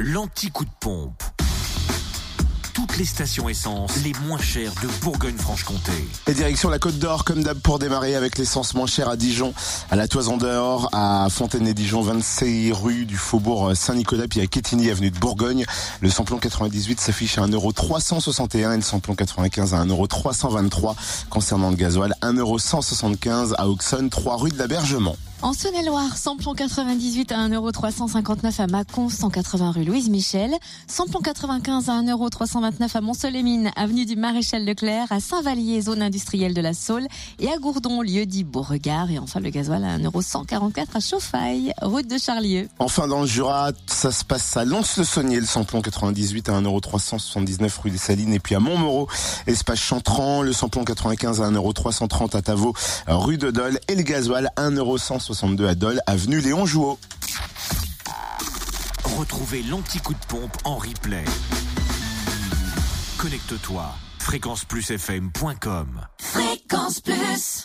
l'anti-coup de pompe. Toutes les stations essence les moins chères de Bourgogne-Franche-Comté. Et direction la Côte d'Or, comme d'hab, pour démarrer avec l'essence moins chère à Dijon, à la Toison d'Or, à Fontaine-et-Dijon, 26 rue du Faubourg Saint-Nicolas, puis à Quetigny, avenue de Bourgogne. Le samplon 98 s'affiche à 1,361€ et le samplon 95 à 1,323€. Concernant le gasoil, 1,175€ à Auxonne, 3 rue de l'Abergement. En Saône-et-Loire, samplon 98 à 1,359€ à Mâcon, 180 rue Louise Michel. Samplon 95 à 1,329€ à Mont-Solémine, avenue du Maréchal Leclerc, à Saint-Vallier, zone industrielle de la Saule, et à Gourdon, lieu dit Beauregard. Et enfin, le gasoil à 1,144€ à Chauffaille, route de Charlieu. Enfin, dans le Jura, ça se passe à Lons-le-Saunier, le samplon 98 à 1,379€ rue des Salines, et puis à Montmoreau, espace Chantran, le samplon 95 à 1,330€ à Tavaux, rue de Dole, et le gasoil 1,160 62 à Dole, avenue Léon Jouot. Retrouvez l'anti-coup de pompe en replay. Connecte-toi. fréquenceplusfm.com Fréquence Plus